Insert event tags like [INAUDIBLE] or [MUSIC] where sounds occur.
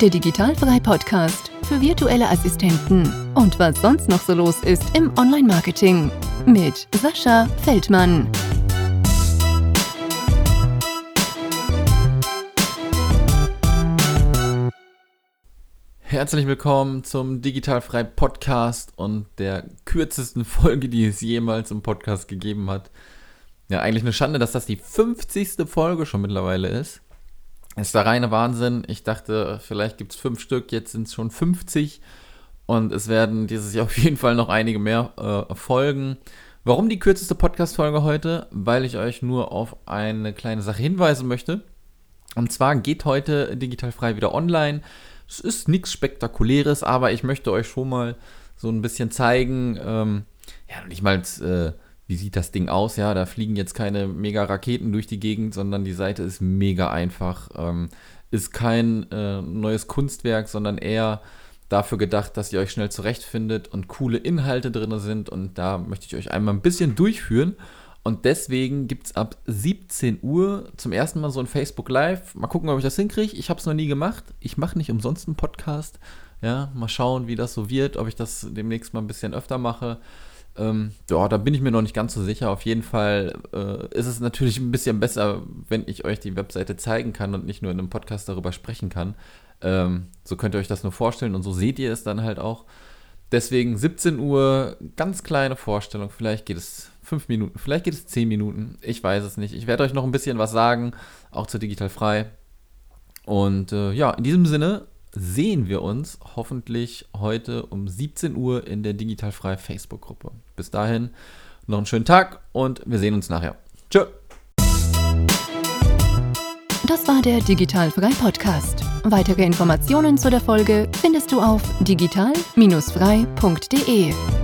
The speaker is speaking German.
der Digitalfrei Podcast für virtuelle Assistenten und was sonst noch so los ist im Online-Marketing mit Sascha Feldmann. Herzlich willkommen zum Digitalfrei Podcast und der kürzesten [LAUGHS] Folge, die es jemals im Podcast gegeben hat. Ja, eigentlich eine Schande, dass das die 50. Folge schon mittlerweile ist. Ist der reine Wahnsinn. Ich dachte, vielleicht gibt es fünf Stück, jetzt sind es schon 50. Und es werden dieses Jahr [LAUGHS] auf jeden Fall noch einige mehr äh, folgen. Warum die kürzeste Podcast-Folge heute? Weil ich euch nur auf eine kleine Sache hinweisen möchte. Und zwar geht heute digital frei wieder online. Es ist nichts Spektakuläres, aber ich möchte euch schon mal so ein bisschen zeigen, ähm, ja, nicht mal äh, wie sieht das Ding aus? Ja, da fliegen jetzt keine mega Raketen durch die Gegend, sondern die Seite ist mega einfach. Ähm, ist kein äh, neues Kunstwerk, sondern eher dafür gedacht, dass ihr euch schnell zurechtfindet und coole Inhalte drin sind. Und da möchte ich euch einmal ein bisschen durchführen. Und deswegen gibt es ab 17 Uhr zum ersten Mal so ein Facebook Live. Mal gucken, ob ich das hinkriege. Ich habe es noch nie gemacht. Ich mache nicht umsonst einen Podcast. Ja, mal schauen, wie das so wird, ob ich das demnächst mal ein bisschen öfter mache. Ähm, ja, da bin ich mir noch nicht ganz so sicher. Auf jeden Fall äh, ist es natürlich ein bisschen besser, wenn ich euch die Webseite zeigen kann und nicht nur in einem Podcast darüber sprechen kann. Ähm, so könnt ihr euch das nur vorstellen und so seht ihr es dann halt auch. Deswegen 17 Uhr, ganz kleine Vorstellung. Vielleicht geht es 5 Minuten, vielleicht geht es 10 Minuten. Ich weiß es nicht. Ich werde euch noch ein bisschen was sagen, auch zu Digital Frei. Und äh, ja, in diesem Sinne, sehen wir uns hoffentlich heute um 17 Uhr in der Digitalfrei Facebook-Gruppe. Bis dahin noch einen schönen Tag und wir sehen uns nachher. Tschö. Das war der Digitalfrei Podcast. Weitere Informationen zu der Folge findest du auf digital-frei.de.